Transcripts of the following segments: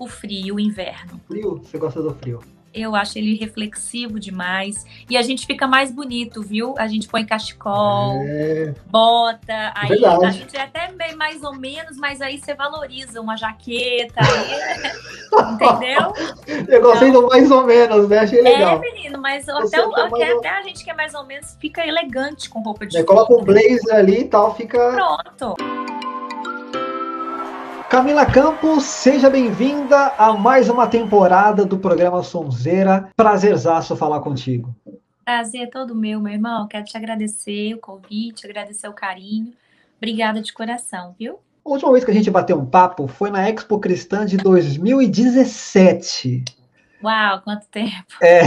o frio, o inverno. Frio? Você gosta do frio? Eu acho ele reflexivo demais. E a gente fica mais bonito, viu? A gente põe cachecol, é... bota. Aí Verdade. a gente é até bem mais ou menos, mas aí você valoriza uma jaqueta. Aí, entendeu? Eu gostei então, do mais ou menos, né? Achei legal. É, menino, mas até, o, até, até, a gente que é mais ou menos fica elegante com roupa de é, Coloca o blazer ali e tal, fica. Pronto. Camila Campos, seja bem-vinda a mais uma temporada do programa Sonzeira. Prazerzaço falar contigo. Prazer é todo meu, meu irmão. Quero te agradecer o convite, agradecer o carinho. Obrigada de coração, viu? A última vez que a gente bateu um papo foi na Expo Cristã de 2017. Uau, quanto tempo! É.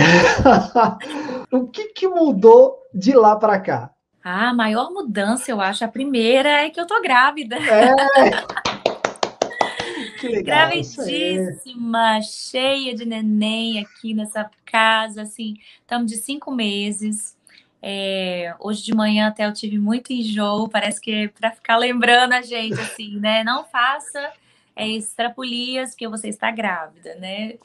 o que, que mudou de lá para cá? Ah, a maior mudança, eu acho, a primeira é que eu tô grávida. É. Que legal. Gravidíssima, cheia de neném aqui nessa casa, assim, estamos de cinco meses. É, hoje de manhã até eu tive muito enjoo, parece que é para ficar lembrando a gente, assim, né? Não faça é, extrapolias, porque você está grávida, né?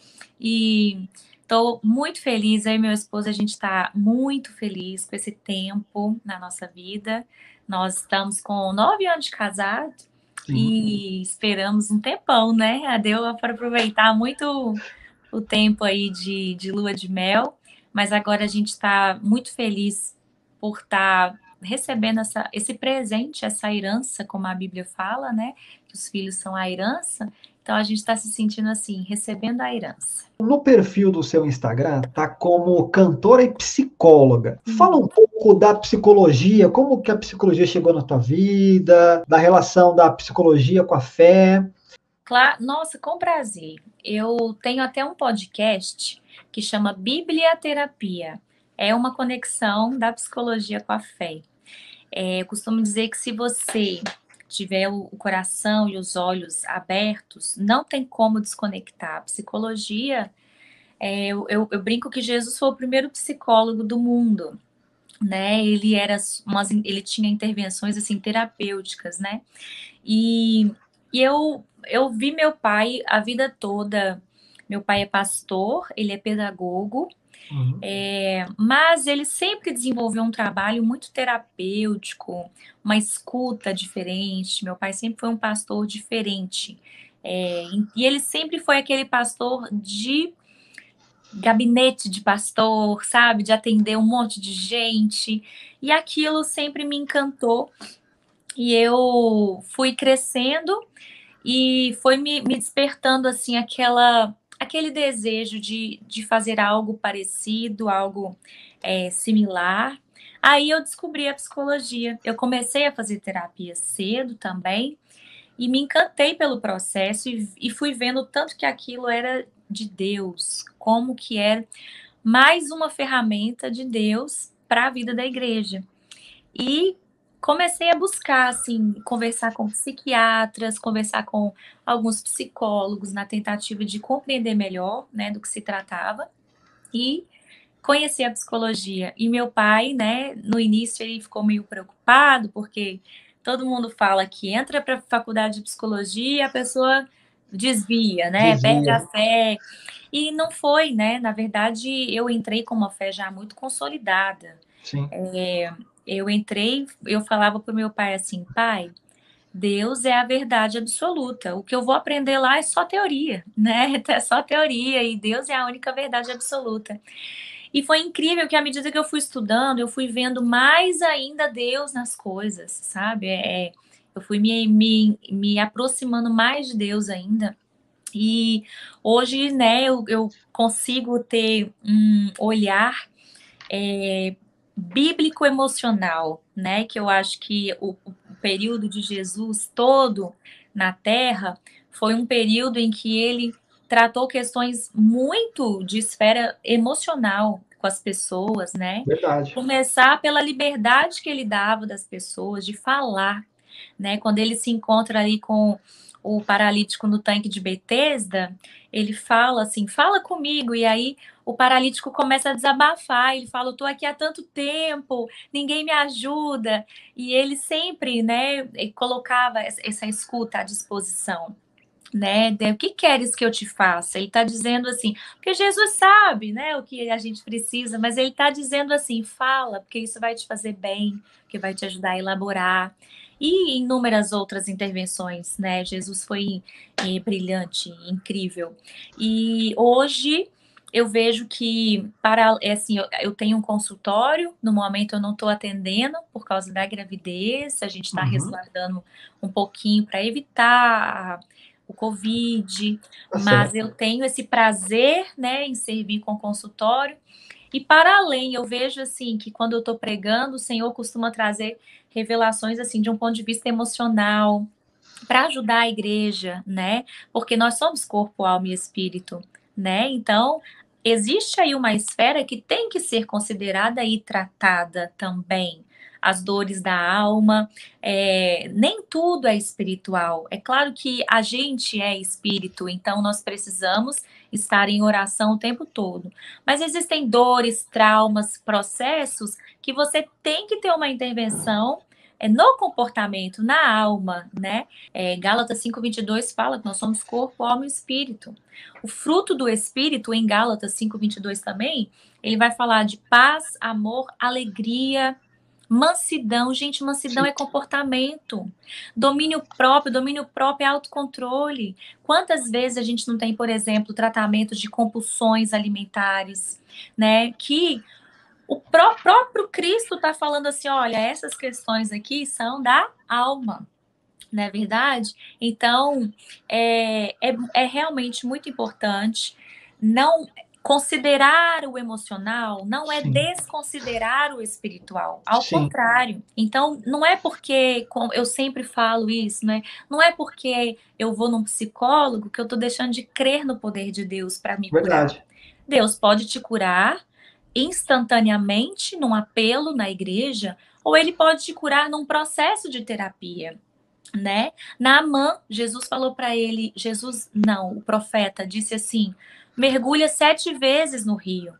E estou muito feliz, e meu esposo, a gente está muito feliz com esse tempo na nossa vida. Nós estamos com nove anos de casado, Sim. E esperamos um tempão, né? Deu para aproveitar muito o tempo aí de, de lua de mel, mas agora a gente está muito feliz por estar tá recebendo essa, esse presente, essa herança, como a Bíblia fala, né? Que os filhos são a herança. Então a gente está se sentindo assim, recebendo a herança. No perfil do seu Instagram tá como cantora e psicóloga. Hum. Fala um pouco da psicologia, como que a psicologia chegou na tua vida, da relação da psicologia com a fé. Claro, nossa, com prazer. Eu tenho até um podcast que chama Bíblia Terapia. É uma conexão da psicologia com a fé. É, eu costumo dizer que se você tiver o coração e os olhos abertos, não tem como desconectar. A psicologia, é, eu, eu, brinco que Jesus foi o primeiro psicólogo do mundo, né? Ele era umas, ele tinha intervenções assim terapêuticas, né? E, e eu eu vi meu pai a vida toda. Meu pai é pastor, ele é pedagogo, Uhum. É, mas ele sempre desenvolveu um trabalho muito terapêutico, uma escuta diferente. Meu pai sempre foi um pastor diferente. É, e ele sempre foi aquele pastor de gabinete de pastor, sabe? De atender um monte de gente. E aquilo sempre me encantou. E eu fui crescendo e foi me, me despertando assim aquela aquele desejo de, de fazer algo parecido, algo é, similar. Aí eu descobri a psicologia. Eu comecei a fazer terapia cedo também e me encantei pelo processo e, e fui vendo tanto que aquilo era de Deus, como que era mais uma ferramenta de Deus para a vida da igreja. E comecei a buscar, assim, conversar com psiquiatras, conversar com alguns psicólogos na tentativa de compreender melhor, né, do que se tratava e conhecer a psicologia. E meu pai, né, no início ele ficou meio preocupado porque todo mundo fala que entra para a faculdade de psicologia e a pessoa desvia, né, desvia. perde a fé. E não foi, né? Na verdade, eu entrei com uma fé já muito consolidada. Sim. É, eu entrei, eu falava para o meu pai assim, pai, Deus é a verdade absoluta. O que eu vou aprender lá é só teoria, né? É só teoria e Deus é a única verdade absoluta. E foi incrível que à medida que eu fui estudando, eu fui vendo mais ainda Deus nas coisas, sabe? É, é eu fui me, me, me aproximando mais de Deus ainda. E hoje, né, eu, eu consigo ter um olhar é, bíblico-emocional, né? Que eu acho que o, o, período de Jesus todo na Terra foi um período em que ele tratou questões muito de esfera emocional com as pessoas, né? Verdade. Começar pela liberdade que ele dava das pessoas de falar, né? Quando ele se encontra ali com o paralítico no tanque de Betesda, ele fala assim: fala comigo. E aí o paralítico começa a desabafar. Ele fala: eu tô aqui há tanto tempo, ninguém me ajuda. E ele sempre, né, colocava essa escuta à disposição. né? O que queres que eu te faça? Ele está dizendo assim, porque Jesus sabe, né, o que a gente precisa, mas ele está dizendo assim, fala, porque isso vai te fazer bem, que vai te ajudar a elaborar. E inúmeras outras intervenções, né? Jesus foi é, brilhante, incrível. E hoje eu vejo que para é assim, eu, eu, tenho um consultório, no momento eu não estou atendendo por causa da gravidez, a gente está uhum. resguardando um pouquinho para evitar o Covid, tá mas eu tenho esse prazer, né, em servir com consultório. E para além, eu vejo assim que quando eu estou pregando, o Senhor costuma trazer revelações assim de um ponto de vista emocional para ajudar a igreja, né? Porque nós somos corpo, alma e espírito, né? Então, existe aí uma esfera que tem que ser considerada e tratada também, as dores da alma. É, nem tudo é espiritual. É claro que a gente é espírito, então nós precisamos estar em oração o tempo todo. Mas existem dores, traumas, processos que você tem que ter uma intervenção é no comportamento, na alma, né? É, Gálatas 5:22 fala que nós somos corpo, alma e espírito. O fruto do espírito em Gálatas 5:22 também, ele vai falar de paz, amor, alegria, Mansidão, gente, mansidão Sim. é comportamento. Domínio próprio, domínio próprio é autocontrole. Quantas vezes a gente não tem, por exemplo, tratamentos de compulsões alimentares, né? Que o pró próprio Cristo está falando assim: olha, essas questões aqui são da alma não é verdade? Então, é, é, é, realmente muito importante não Considerar o emocional não é Sim. desconsiderar o espiritual, ao Sim. contrário. Então, não é porque, eu sempre falo isso, né? Não é porque eu vou num psicólogo que eu tô deixando de crer no poder de Deus para me Verdade. curar. Deus pode te curar instantaneamente num apelo na igreja, ou ele pode te curar num processo de terapia né? Naamã, Jesus falou para ele, Jesus não, o profeta disse assim: mergulha sete vezes no rio.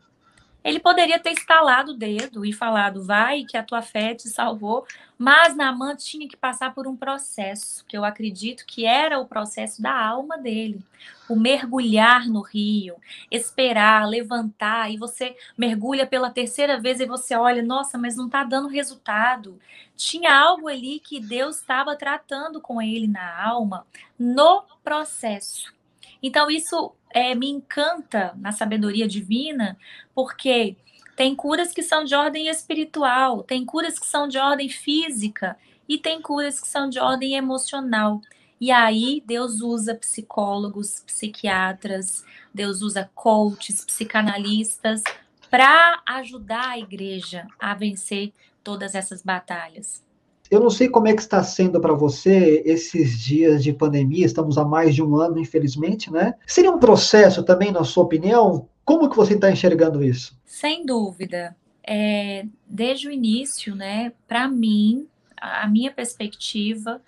Ele poderia ter estalado o dedo e falado, vai, que a tua fé te salvou, mas Naaman tinha que passar por um processo, que eu acredito que era o processo da alma dele. O mergulhar no rio, esperar, levantar, e você mergulha pela terceira vez e você olha, nossa, mas não está dando resultado. Tinha algo ali que Deus estava tratando com ele na alma, no processo. Então, isso é, me encanta na sabedoria divina, porque tem curas que são de ordem espiritual, tem curas que são de ordem física e tem curas que são de ordem emocional. E aí Deus usa psicólogos, psiquiatras, Deus usa coaches, psicanalistas para ajudar a igreja a vencer todas essas batalhas. Eu não sei como é que está sendo para você esses dias de pandemia, estamos há mais de um ano, infelizmente, né? Seria um processo também, na sua opinião? Como que você está enxergando isso? Sem dúvida. É, desde o início, né, para mim, a minha perspectiva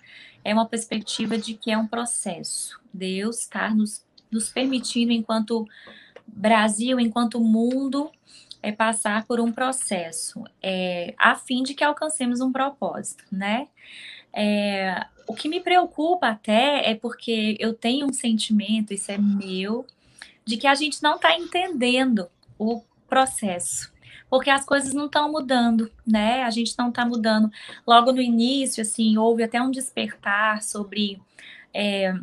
é uma perspectiva de que é um processo. Deus está nos, nos permitindo, enquanto Brasil, enquanto mundo, é passar por um processo é, a fim de que alcancemos um propósito, né? É, o que me preocupa até é porque eu tenho um sentimento, isso é meu, de que a gente não está entendendo o processo. Porque as coisas não estão mudando, né? A gente não está mudando. Logo no início, assim, houve até um despertar sobre é,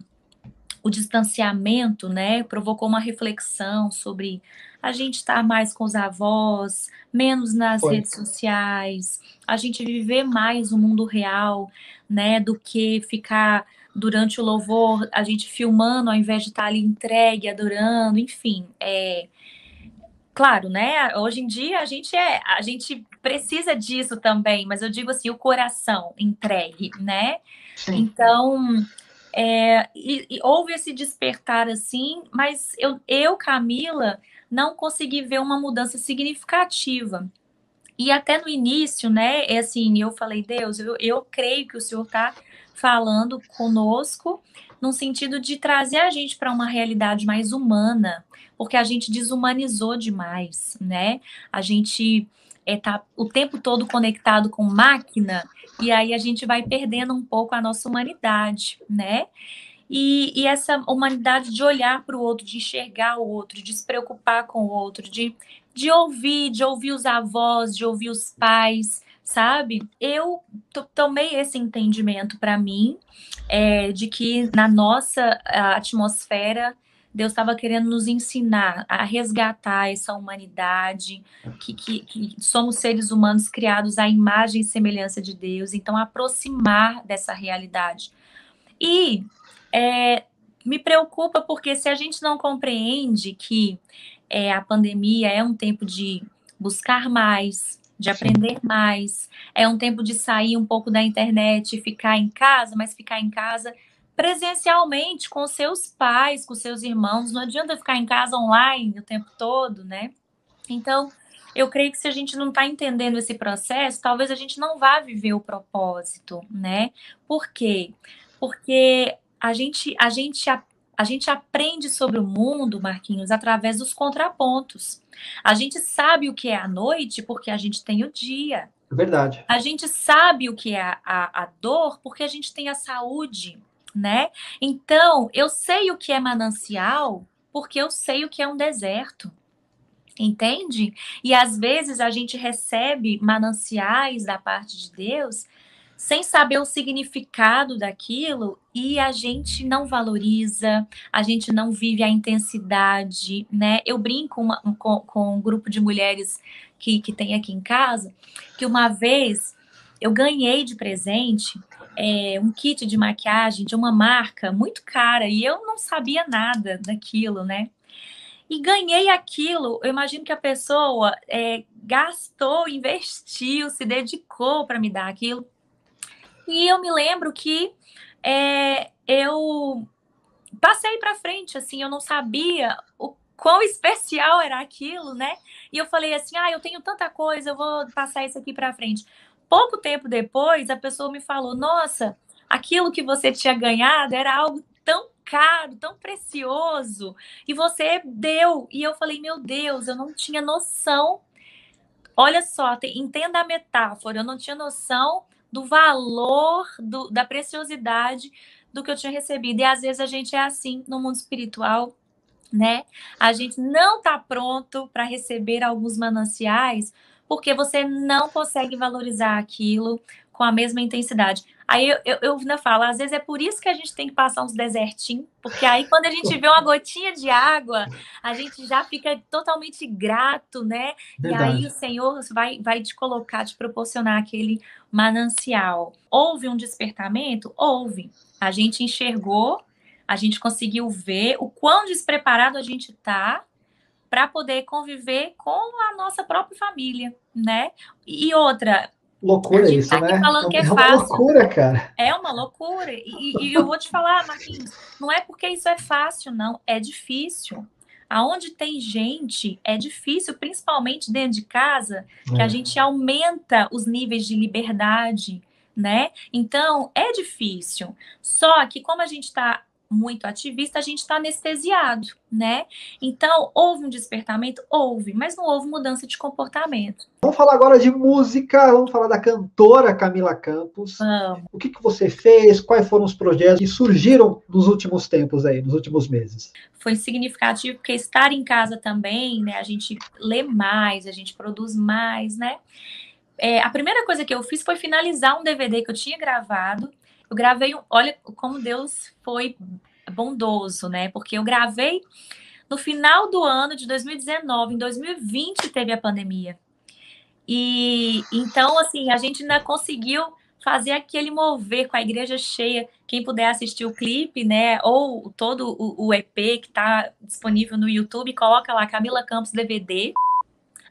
o distanciamento, né? Provocou uma reflexão sobre a gente estar mais com os avós, menos nas Foi. redes sociais, a gente viver mais o mundo real, né, do que ficar durante o louvor, a gente filmando ao invés de estar ali entregue, adorando, enfim, é claro, né? Hoje em dia a gente é, a gente precisa disso também, mas eu digo assim, o coração entregue, né? Sim. Então, é, e, e houve esse despertar assim, mas eu, eu, Camila, não consegui ver uma mudança significativa. E até no início, né, é assim, eu falei, Deus, eu, eu creio que o Senhor está falando conosco no sentido de trazer a gente para uma realidade mais humana, porque a gente desumanizou demais, né? A gente é, tá o tempo todo conectado com máquina e aí a gente vai perdendo um pouco a nossa humanidade, né? E, e essa humanidade de olhar para o outro, de enxergar o outro, de se preocupar com o outro, de, de ouvir, de ouvir os avós, de ouvir os pais, sabe? Eu tomei esse entendimento para mim é, de que na nossa atmosfera Deus estava querendo nos ensinar a resgatar essa humanidade, que, que, que, somos seres humanos criados à imagem e semelhança de Deus, então aproximar dessa realidade. E é, me preocupa porque se a gente não compreende que é, a pandemia é um tempo de buscar mais, de aprender mais, é um tempo de sair um pouco da internet ficar em casa, mas ficar em casa presencialmente com seus pais, com seus irmãos. Não adianta ficar em casa online o tempo todo, né? Então, eu creio que se a gente não está entendendo esse processo, talvez a gente não vá viver o propósito, né? Por quê? Porque a gente, a gente, a, gente aprende sobre o mundo, Marquinhos, através dos contrapontos. A gente sabe o que é a noite porque a gente tem o dia. Verdade. A gente sabe o que é a, a, a dor porque a gente tem a saúde né? Então, eu sei o que é manancial porque eu sei o que é um deserto. Entende? E às vezes a gente recebe mananciais da parte de Deus sem saber o significado daquilo e a gente não valoriza, a gente não vive a intensidade, né? Eu brinco uma, com, com um grupo de mulheres que, que tem aqui em casa, que uma vez eu ganhei de presente é, um kit de maquiagem de uma marca muito cara e eu não sabia nada daquilo, né? E ganhei aquilo. Eu imagino que a pessoa é, gastou, investiu, se dedicou para me dar aquilo. E eu me lembro que é, eu passei para frente, assim, eu não sabia o quão especial era aquilo, né? E eu falei assim: ah, eu tenho tanta coisa, eu vou passar isso aqui para frente. Pouco tempo depois, a pessoa me falou: Nossa, aquilo que você tinha ganhado era algo tão caro, tão precioso, e você deu. E eu falei: Meu Deus, eu não tinha noção. Olha só, entenda a metáfora, eu não tinha noção do valor, do, da preciosidade do que eu tinha recebido. E às vezes a gente é assim no mundo espiritual, né? A gente não está pronto para receber alguns mananciais porque você não consegue valorizar aquilo com a mesma intensidade. Aí eu, eu, eu ainda falo, às vezes é por isso que a gente tem que passar uns desertinhos, porque aí quando a gente vê uma gotinha de água, a gente já fica totalmente grato, né? Verdade. E aí o Senhor vai, vai te colocar, te proporcionar aquele manancial. Houve um despertamento? Houve. A gente enxergou, a gente conseguiu ver o quão despreparado a gente tá para poder conviver com a nossa própria família, né? E outra. Loucura isso, tá né? Falando que é, é uma loucura, cara. É uma loucura. E, e eu vou te falar, Marquinhos, não é porque isso é fácil, não. É difícil. Aonde tem gente, é difícil, principalmente dentro de casa, que é. a gente aumenta os níveis de liberdade, né? Então, é difícil. Só que como a gente está muito ativista, a gente está anestesiado, né? Então, houve um despertamento? Houve, mas não houve mudança de comportamento. Vamos falar agora de música, vamos falar da cantora Camila Campos. O que, que você fez? Quais foram os projetos que surgiram nos últimos tempos aí, nos últimos meses? Foi significativo porque estar em casa também, né? A gente lê mais, a gente produz mais, né? É, a primeira coisa que eu fiz foi finalizar um DVD que eu tinha gravado eu gravei, olha como Deus foi bondoso, né? Porque eu gravei no final do ano de 2019, em 2020 teve a pandemia. E então, assim, a gente ainda conseguiu fazer aquele mover com a igreja cheia. Quem puder assistir o clipe, né, ou todo o, EP que está disponível no YouTube, coloca lá Camila Campos DVD.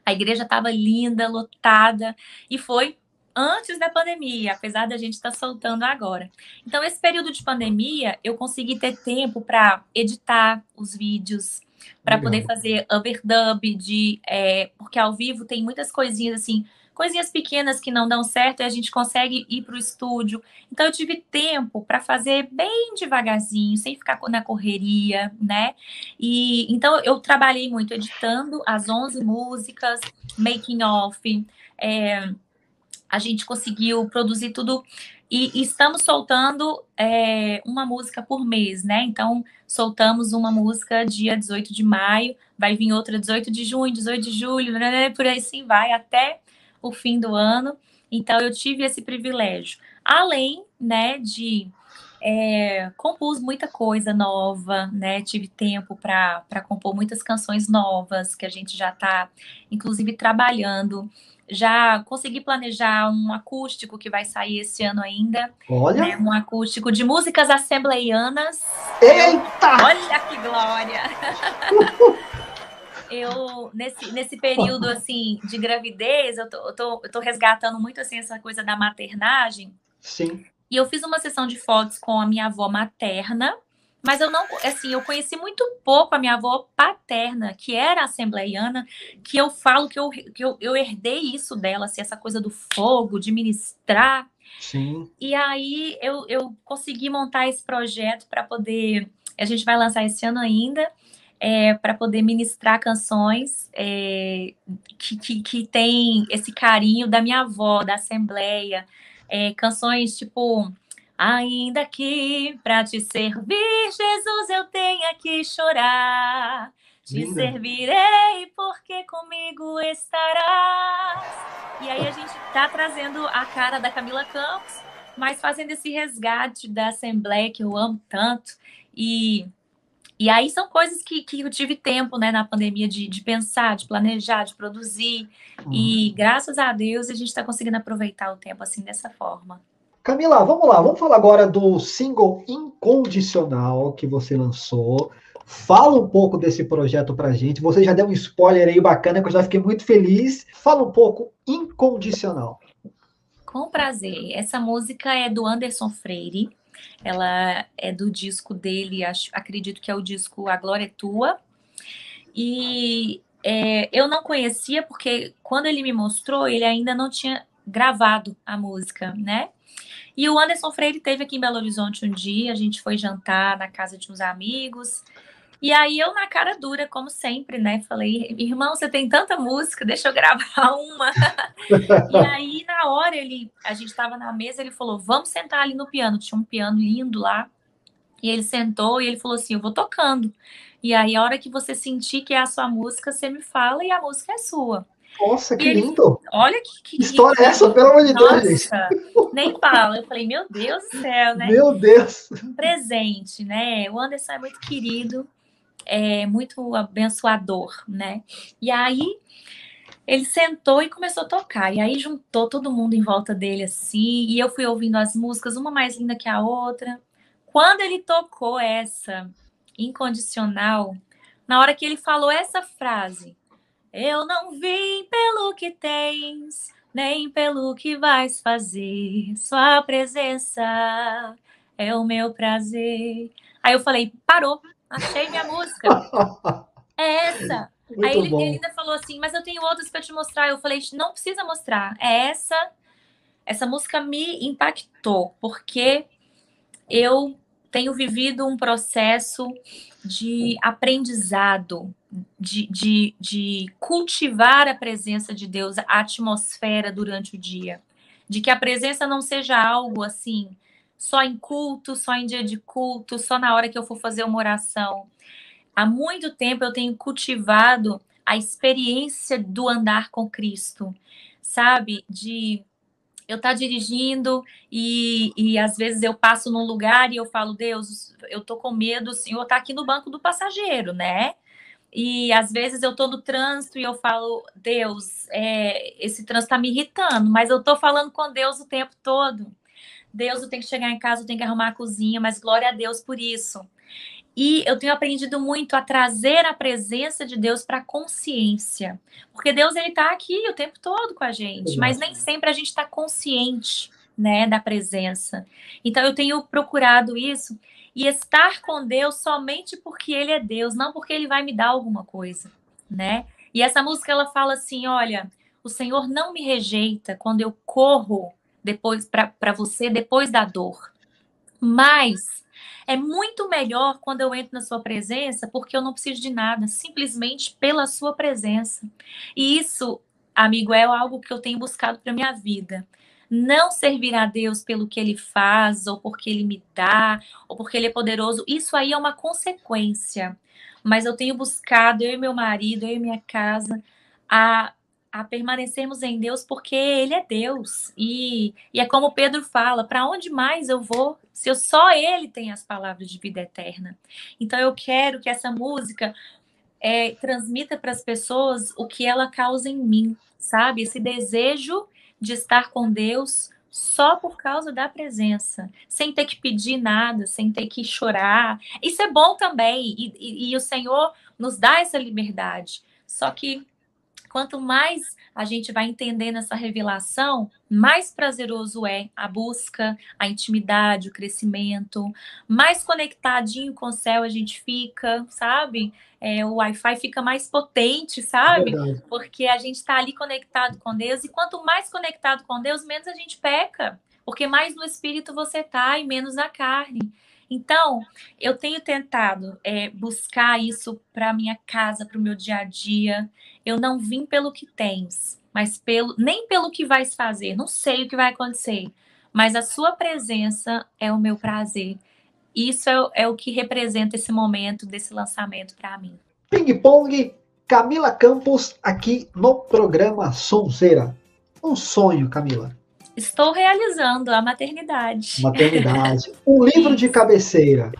A igreja estava linda, lotada, e foi antes da pandemia, apesar da gente estar tá soltando agora. Então, esse período de pandemia, eu consegui ter tempo para editar os vídeos, para poder fazer overdub de. É, porque ao vivo tem muitas coisinhas assim, coisinhas pequenas que não dão certo e a gente consegue ir para o estúdio. Então, eu tive tempo para fazer bem devagarzinho, sem ficar na correria, né? E então eu trabalhei muito editando as 11 músicas, making off. É, a gente conseguiu produzir tudo e, estamos soltando é, uma música por mês, né? Então, soltamos uma música dia 18 de maio, vai vir outra 18 de junho, 18 de julho, né, né, por aí sim vai até o fim do ano. Então, eu tive esse privilégio. Além, né, de é, compus muita coisa nova, né? Tive tempo para compor muitas canções novas que a gente já está, inclusive, trabalhando já consegui planejar um acústico que vai sair esse ano ainda. Olha! Né? Um acústico de músicas assembleianas. Eita! Olha que glória! eu, nesse, nesse período, assim, de gravidez, eu tô, eu, tô, eu tô resgatando muito, assim, essa coisa da maternagem. Sim. E eu fiz uma sessão de fotos com a minha avó materna, mas eu não, assim, eu conheci muito pouco a minha avó paterna, que era assembleiana, que eu falo que eu, que eu, eu herdei isso dela, assim, essa coisa do fogo, de ministrar. Sim. E aí eu, eu consegui montar esse projeto para poder. A gente vai lançar esse ano ainda, é, para poder ministrar canções é, que, que, que tem esse carinho da minha avó, da Assembleia. É, canções tipo Ainda que para te servir, Jesus, eu tenha que chorar. Te Linda. servirei porque comigo estarás. E aí a gente está trazendo a cara da Camila Campos, mas fazendo esse resgate da Assembleia que eu amo tanto. E, e aí são coisas que, que eu tive tempo né, na pandemia de, de pensar, de planejar, de produzir. Uhum. E graças a Deus a gente está conseguindo aproveitar o tempo assim dessa forma. Camila, vamos lá, vamos falar agora do single Incondicional que você lançou. Fala um pouco desse projeto pra gente. Você já deu um spoiler aí bacana que eu já fiquei muito feliz. Fala um pouco Incondicional. Com prazer. Essa música é do Anderson Freire. Ela é do disco dele, acho, acredito que é o disco A Glória é Tua. E é, eu não conhecia porque quando ele me mostrou, ele ainda não tinha gravado a música, né? E o Anderson Freire teve aqui em Belo Horizonte um dia, a gente foi jantar na casa de uns amigos. E aí eu, na cara dura, como sempre, né? Falei, irmão, você tem tanta música, deixa eu gravar uma. e aí, na hora, ele, a gente estava na mesa, ele falou, vamos sentar ali no piano. Tinha um piano lindo lá. E ele sentou e ele falou assim: Eu vou tocando. E aí, a hora que você sentir que é a sua música, você me fala e a música é sua. Nossa, que lindo! Olha que, que história que, é essa, pelo amor de Deus, gente. Nem fala. Eu falei, meu Deus do céu, né? Meu Deus! Um presente, né? O Anderson é muito querido, é muito abençoador, né? E aí ele sentou e começou a tocar. E aí juntou todo mundo em volta dele assim, e eu fui ouvindo as músicas, uma mais linda que a outra. Quando ele tocou essa incondicional, na hora que ele falou essa frase, eu não pelo que tens, nem pelo que vais fazer. Sua presença é o meu prazer. Aí eu falei, parou, achei minha música. É essa. Muito Aí ele, ele, ainda falou assim, mas eu tenho outras para te mostrar. Eu falei, não precisa mostrar. É essa. Essa música me impactou, porque eu tenho vivido um processo de aprendizado, de, de, de cultivar a presença de Deus, a atmosfera durante o dia. De que a presença não seja algo assim, só em culto, só em dia de culto, só na hora que eu for fazer uma oração. Há muito tempo eu tenho cultivado a experiência do andar com Cristo, sabe? De eu estar tá dirigindo e, e às vezes eu passo num lugar e eu falo, Deus, eu tô com medo, o Senhor tá aqui no banco do passageiro, né? E às vezes eu tô no trânsito e eu falo, Deus, é, esse trânsito tá me irritando, mas eu tô falando com Deus o tempo todo. Deus, eu tenho que chegar em casa, eu tenho que arrumar a cozinha, mas glória a Deus por isso. E eu tenho aprendido muito a trazer a presença de Deus para a consciência. Porque Deus ele está aqui o tempo todo com a gente, mas nem sempre a gente está consciente, né, da presença. Então eu tenho procurado isso e estar com Deus somente porque ele é Deus, não porque ele vai me dar alguma coisa, né? E essa música ela fala assim, olha, o Senhor não me rejeita quando eu corro depois para você depois da dor. Mas é muito melhor quando eu entro na sua presença, porque eu não preciso de nada, simplesmente pela sua presença. E isso, amigo, é algo que eu tenho buscado para minha vida. não servir a Deus pelo que ele faz, ou porque ele me dá, ou porque ele é poderoso, isso aí é uma consequência. Mas eu tenho buscado, eu e meu marido, eu e minha casa, a, a permanecermos em Deus porque Ele é Deus. E, e é como Pedro fala: para onde mais eu vou se eu só Ele tem as palavras de vida eterna? Então eu quero que essa música é, transmita para as pessoas o que ela causa em mim, sabe? Esse desejo de estar com Deus só por causa da presença, sem ter que pedir nada, sem ter que chorar. Isso é bom também, e, e, e o Senhor nos dá essa liberdade. Só que quanto mais a gente vai entendendo essa revelação, mais prazeroso é a busca, a intimidade, o crescimento, mais conectadinho com o céu a gente fica, sabe? É, o Wi-Fi fica mais potente, sabe? Verdade. Porque a gente está ali conectado com Deus, e quanto mais conectado com Deus, menos a gente peca, porque mais no espírito você tá e menos na carne. Então, eu tenho tentado é, buscar isso para minha casa, para o meu dia a dia. Eu não vim pelo que tens, mas pelo nem pelo que vais fazer. Não sei o que vai acontecer, mas a sua presença é o meu prazer. Isso é, é o que representa esse momento desse lançamento para mim. Ping Pong, Camila Campos aqui no programa Sonzeira. Um sonho, Camila. Estou realizando a maternidade. Maternidade. Um livro de cabeceira.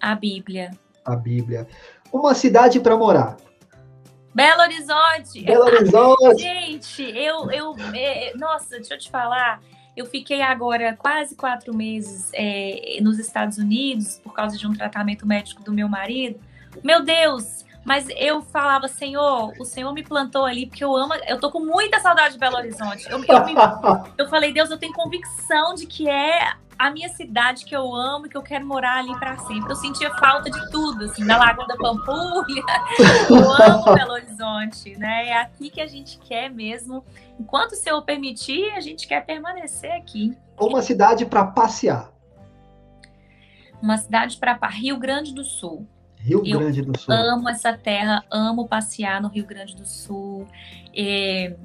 A Bíblia. A Bíblia. Uma cidade para morar. Belo Horizonte. Belo Horizonte. Gente, eu, eu, é, nossa, deixa eu te falar. Eu fiquei agora quase quatro meses é, nos Estados Unidos por causa de um tratamento médico do meu marido. Meu Deus, mas eu falava, Senhor, o Senhor me plantou ali porque eu amo, eu tô com muita saudade de Belo Horizonte. Eu, eu, me, eu falei, Deus, eu tenho convicção de que é a minha cidade que eu amo e que eu quero morar ali para sempre. Eu sentia falta de tudo, assim, da Lagoa da Pampulha. Eu amo Belo Horizonte, né? É aqui que a gente quer mesmo. Enquanto o Senhor permitir, a gente quer permanecer aqui. Uma cidade para passear. Uma cidade para Rio Grande do Sul. Rio eu Grande do Sul. Amo essa terra, amo passear no Rio Grande do Sul. É,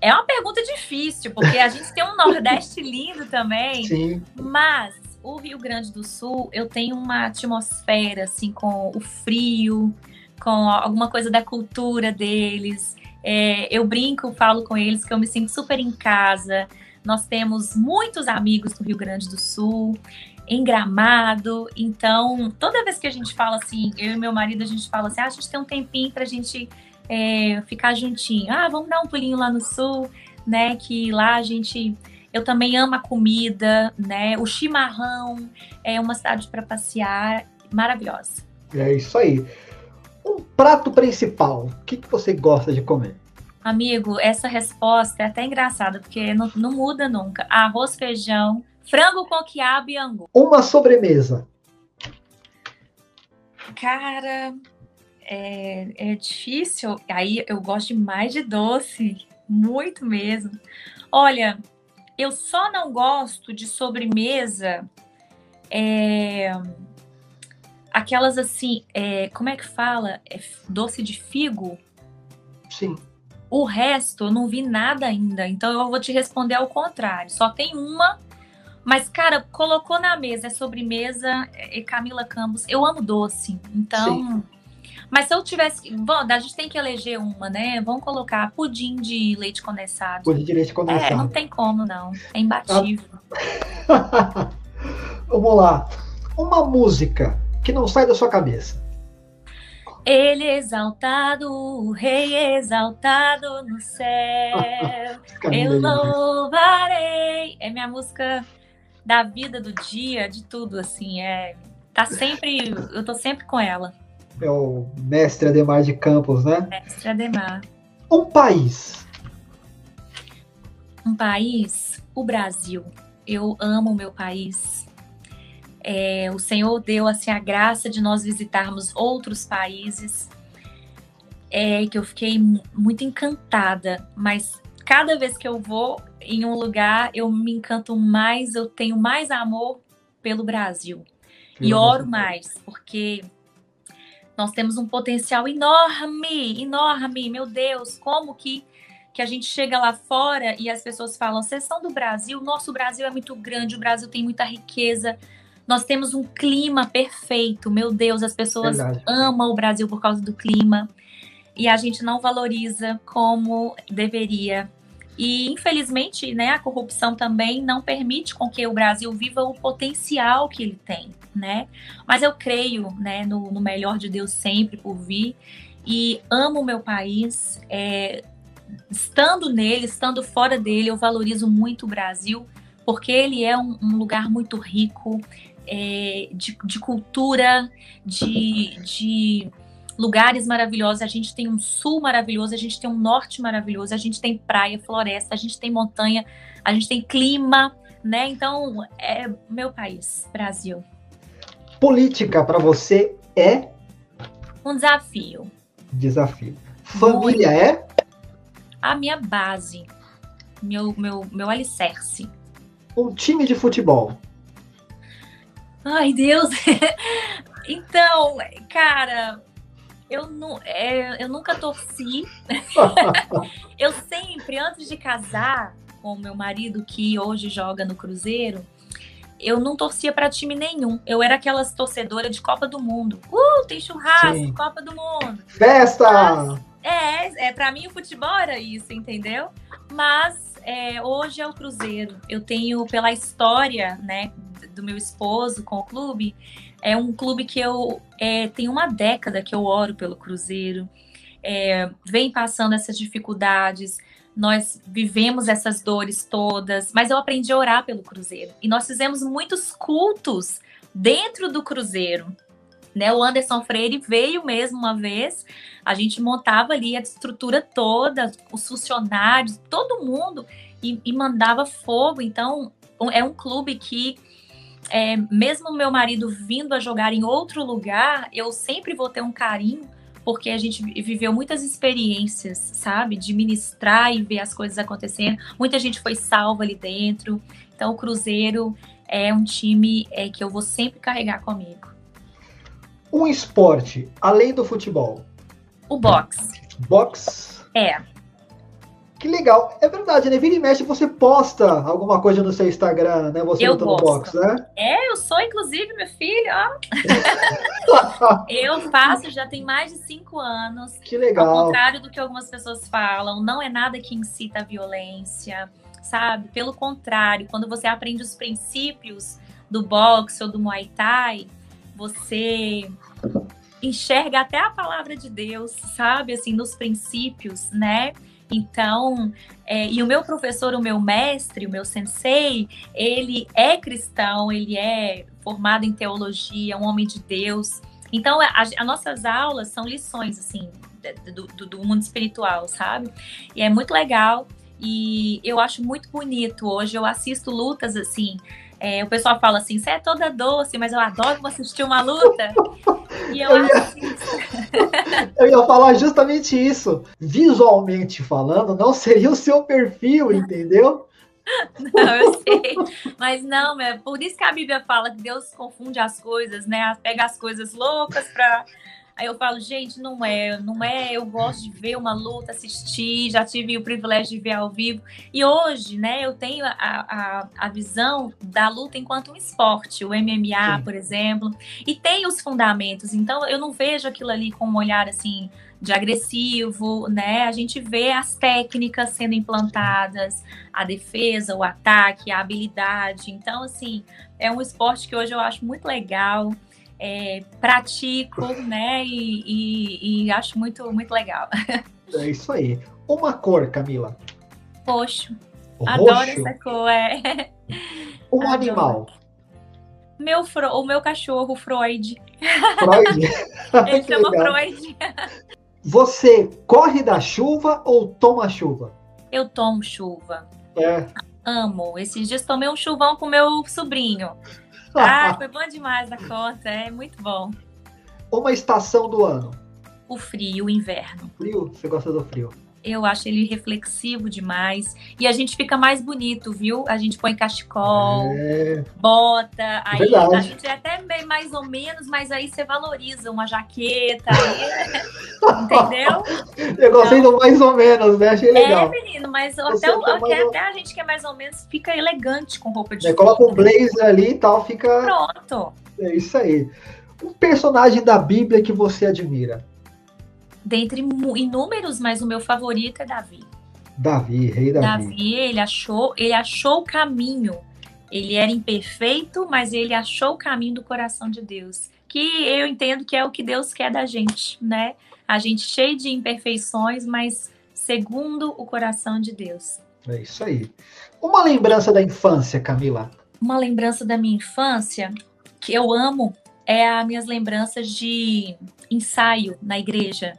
é uma pergunta difícil, porque a gente tem um Nordeste lindo também. Sim. Mas o Rio Grande do Sul, eu tenho uma atmosfera, assim, com o frio, com alguma coisa da cultura deles. É, eu brinco, falo com eles que eu me sinto super em casa. Nós temos muitos amigos do Rio Grande do Sul em Gramado. Então, toda vez que a gente fala assim, eu e meu marido, a gente fala assim, ah, a gente tem um tempinho para a gente é, ficar juntinho. Ah, vamos dar um pulinho lá no sul, né? Que lá a gente. Eu também amo a comida, né? O chimarrão é uma cidade para passear maravilhosa. É isso aí. Um prato principal, o que, que você gosta de comer? Amigo, essa resposta é até engraçada, porque não, não muda nunca. Arroz, feijão, Frango com quiabo e angu. Uma sobremesa. Cara, é, é difícil. Aí eu gosto mais de doce, muito mesmo. Olha, eu só não gosto de sobremesa. É, aquelas assim, é, como é que fala? É doce de figo? Sim. O resto eu não vi nada ainda, então eu vou te responder ao contrário. Só tem uma mas, cara, colocou na mesa, é sobremesa, e Camila Campos. Eu amo doce, então. Sim. Mas se eu tivesse. Bom, a gente tem que eleger uma, né? Vamos colocar pudim de leite condensado. Pudim de leite condensado. É, não tem como, não. É imbatível. Vamos lá. Uma música que não sai da sua cabeça. Ele é exaltado, o rei exaltado no céu. eu louvarei. É minha música da vida, do dia, de tudo, assim, é... Tá sempre... Eu tô sempre com ela. É o mestre Ademar de Campos, né? Mestre Ademar. Um país. Um país? O Brasil. Eu amo o meu país. É, o Senhor deu assim a graça de nós visitarmos outros países, é, que eu fiquei muito encantada. Mas cada vez que eu vou, em um lugar, eu me encanto mais, eu tenho mais amor pelo Brasil. E oro mais, porque nós temos um potencial enorme, enorme. Meu Deus, como que, que a gente chega lá fora e as pessoas falam: vocês são do Brasil? Nosso Brasil é muito grande, o Brasil tem muita riqueza. Nós temos um clima perfeito. Meu Deus, as pessoas Verdade. amam o Brasil por causa do clima. E a gente não valoriza como deveria. E, infelizmente, né, a corrupção também não permite com que o Brasil viva o potencial que ele tem, né? Mas eu creio né, no, no melhor de Deus sempre por vir e amo o meu país. É, estando nele, estando fora dele, eu valorizo muito o Brasil, porque ele é um, um lugar muito rico é, de, de, cultura, de, de lugares maravilhosos. A gente tem um sul maravilhoso, a gente tem um norte maravilhoso, a gente tem praia, floresta, a gente tem montanha, a gente tem clima, né? Então, é meu país, Brasil. Política para você é um desafio. Desafio. Família Muito. é a minha base, meu meu meu alicerce. Um time de futebol. Ai, Deus. então, cara, eu, nu, é, eu nunca torci. eu sempre, antes de casar com o meu marido, que hoje joga no Cruzeiro, eu não torcia para time nenhum. Eu era aquelas torcedoras de Copa do Mundo. Uh, tem churrasco, Sim. Copa do Mundo. Festa! Mas, é, é para mim o futebol era isso, entendeu? Mas é, hoje é o Cruzeiro. Eu tenho, pela história, né, do meu esposo com o clube, é um clube que eu é, uma década que eu oro pelo Cruzeiro. É, vem passando essas dificuldades, nós vivemos essas dores todas, mas eu aprendi a orar pelo Cruzeiro. E nós fizemos muitos cultos dentro do Cruzeiro. Né, o Anderson Freire veio mesmo uma vez, a gente montava ali a estrutura toda, os funcionários, todo mundo, e, e mandava fogo. Então, é um clube que é, mesmo meu marido vindo a jogar em outro lugar, eu sempre vou ter um carinho, porque a gente viveu muitas experiências, sabe? De ministrar e ver as coisas acontecendo. Muita gente foi salva ali dentro. Então, o Cruzeiro é um time é, que eu vou sempre carregar comigo. Um esporte, além do futebol? O boxe. Boxe? É. Que legal. É verdade, né? Vira e mexe, você posta alguma coisa no seu Instagram, né? Você eu lutando boxe, né? É, eu sou, inclusive, meu filho, ó. eu faço, já tem mais de cinco anos. Que legal. Ao contrário do que algumas pessoas falam, não é nada que incita a violência, sabe? Pelo contrário, quando você aprende os princípios do boxe ou do Muay Thai, você enxerga até a palavra de Deus, sabe? Assim, nos princípios, né? Então, é, e o meu professor, o meu mestre, o meu sensei, ele é cristão, ele é formado em teologia, um homem de Deus. Então, as nossas aulas são lições, assim, do, do, do mundo espiritual, sabe? E é muito legal. E eu acho muito bonito. Hoje eu assisto lutas assim. É, o pessoal fala assim: você é toda doce, mas eu adoro assistir uma luta. E eu, eu ia... assisto. eu ia falar justamente isso. Visualmente falando, não seria o seu perfil, entendeu? Não, eu sei. Mas não, é por isso que a Bíblia fala que Deus confunde as coisas, né? Pega as coisas loucas para Aí eu falo, gente, não é, não é. Eu gosto de ver uma luta, assistir, já tive o privilégio de ver ao vivo. E hoje, né, eu tenho a, a, a visão da luta enquanto um esporte, o MMA, Sim. por exemplo, e tem os fundamentos. Então eu não vejo aquilo ali com um olhar assim de agressivo, né? A gente vê as técnicas sendo implantadas, a defesa, o ataque, a habilidade. Então, assim, é um esporte que hoje eu acho muito legal é, pratico, né? E, e, e, acho muito, muito legal. É isso aí. Uma cor, Camila. Roxo. Roxo. Adoro essa cor. É. Um Adoro. animal. Meu fro... O meu cachorro, Freud. Freud? Ele chama legal. Freud. Você corre da chuva ou toma chuva? Eu tomo chuva. É. Amo. Esses dias tomei um chuvão com meu sobrinho. Ah, foi bom demais a conta, é muito bom. Uma estação do ano? O frio, o inverno. Frio? Você gosta do frio? Eu acho ele reflexivo demais. E a gente fica mais bonito, viu? A gente põe cachecol, é... bota. Aí Verdade. a gente é até bem mais ou menos, mas aí você valoriza uma jaqueta. Aí... Entendeu? Eu gostei do mais ou menos, né? Achei legal. É, menino, mas até, o, até, até, a gente que é mais ou menos fica elegante com roupa de é, Coloca um blazer ali e tal, fica. Pronto. É isso aí. Um personagem da Bíblia que você admira? Dentre inúmeros, mas o meu favorito é Davi. Davi, rei Davi. Davi, ele achou, ele achou o caminho. Ele era imperfeito, mas ele achou o caminho do coração de Deus. Que eu entendo que é o que Deus quer da gente, né? A gente cheio de imperfeições, mas segundo o coração de Deus. É isso aí. Uma lembrança da infância, Camila. Uma lembrança da minha infância que eu amo é as minhas lembranças de ensaio na igreja.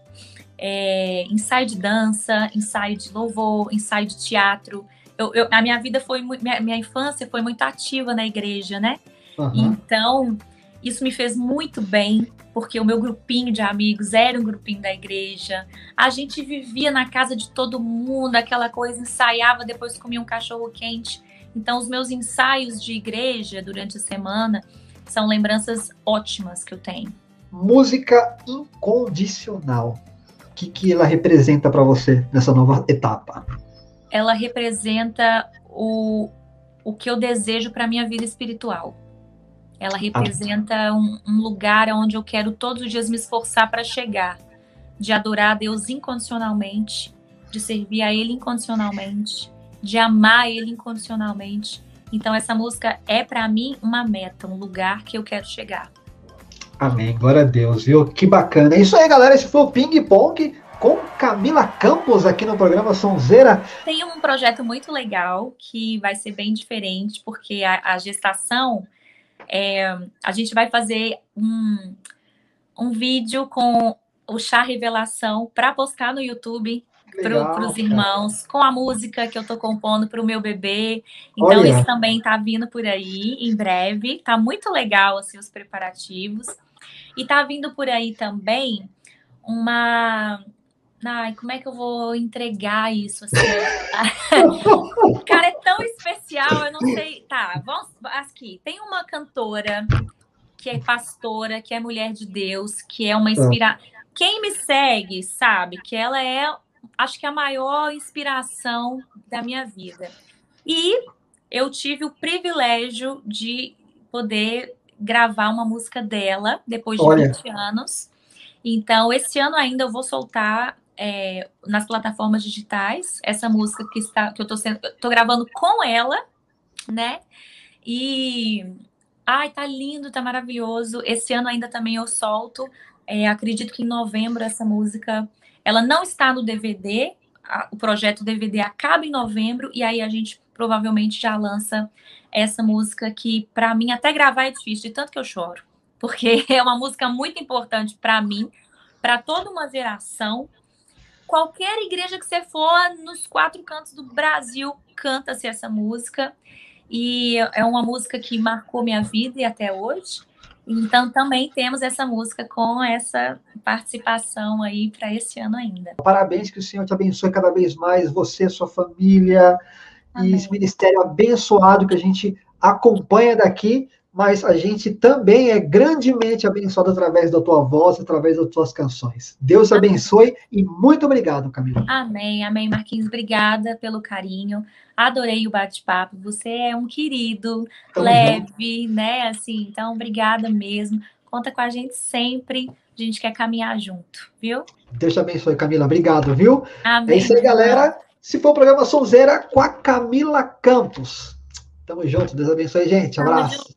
É, ensaio de dança, ensaio de louvor, ensaio de teatro. Eu, eu, a minha vida foi minha, minha infância foi muito ativa na igreja, né? Uhum. Então isso me fez muito bem, porque o meu grupinho de amigos era um grupinho da igreja. A gente vivia na casa de todo mundo, aquela coisa, ensaiava, depois comia um cachorro quente. Então, os meus ensaios de igreja durante a semana são lembranças ótimas que eu tenho. Música incondicional. O que, que ela representa para você nessa nova etapa? Ela representa o, o que eu desejo para minha vida espiritual. Ela representa um, um, lugar onde eu quero todos os dias me esforçar para chegar, de adorar a Deus incondicionalmente, de servir a Ele incondicionalmente, de amar Ele incondicionalmente. Então essa música é para mim uma meta, um lugar que eu quero chegar. Amém. Glória a Deus, viu? Que bacana. É isso aí, galera. Esse foi o Ping Pong com Camila Campos aqui no programa Sonzeira. Tem um projeto muito legal que vai ser bem diferente, porque a, a gestação é, a gente vai fazer um, um vídeo com o chá revelação para postar no YouTube para os irmãos, com a música que eu estou compondo para o meu bebê. Então, Olha. isso também está vindo por aí em breve. Tá muito legal assim, os preparativos. E tá vindo por aí também uma Ai, como é que eu vou entregar isso? Assim? Cara, é tão especial, eu não sei. Tá, vamos aqui. Tem uma cantora que é pastora, que é mulher de Deus, que é uma inspiração. Quem me segue sabe que ela é, acho que a maior inspiração da minha vida. E eu tive o privilégio de poder gravar uma música dela depois de Olha. 20 anos. Então, esse ano ainda eu vou soltar é, nas plataformas digitais, essa música que está que eu tô, sendo, tô gravando com ela, né? E ai, tá lindo, tá maravilhoso. Esse ano ainda também eu solto. É, acredito que em novembro essa música ela não está no DVD. A, o projeto DVD acaba em novembro e aí a gente provavelmente já lança essa música que para mim até gravar é difícil, de tanto que eu choro, porque é uma música muito importante para mim, para toda uma geração qualquer igreja que você for, nos quatro cantos do Brasil, canta-se essa música. E é uma música que marcou minha vida e até hoje. Então também temos essa música com essa participação aí para esse ano ainda. Parabéns, que o Senhor te abençoe cada vez mais, você, sua família, Amém. e esse ministério abençoado que a gente acompanha daqui mas a gente também é grandemente abençoado através da tua voz, através das tuas canções. Deus abençoe e muito obrigado, Camila. Amém, amém, Marquinhos. Obrigada pelo carinho. Adorei o bate-papo. Você é um querido, Tamo leve, junto. né? Assim, então, obrigada mesmo. Conta com a gente sempre. A gente quer caminhar junto, viu? Deus te abençoe, Camila. Obrigado, viu? Amém. É isso aí, galera. Se for o programa Sonzeira com a Camila Campos. Tamo junto. Deus abençoe, gente. Abraço.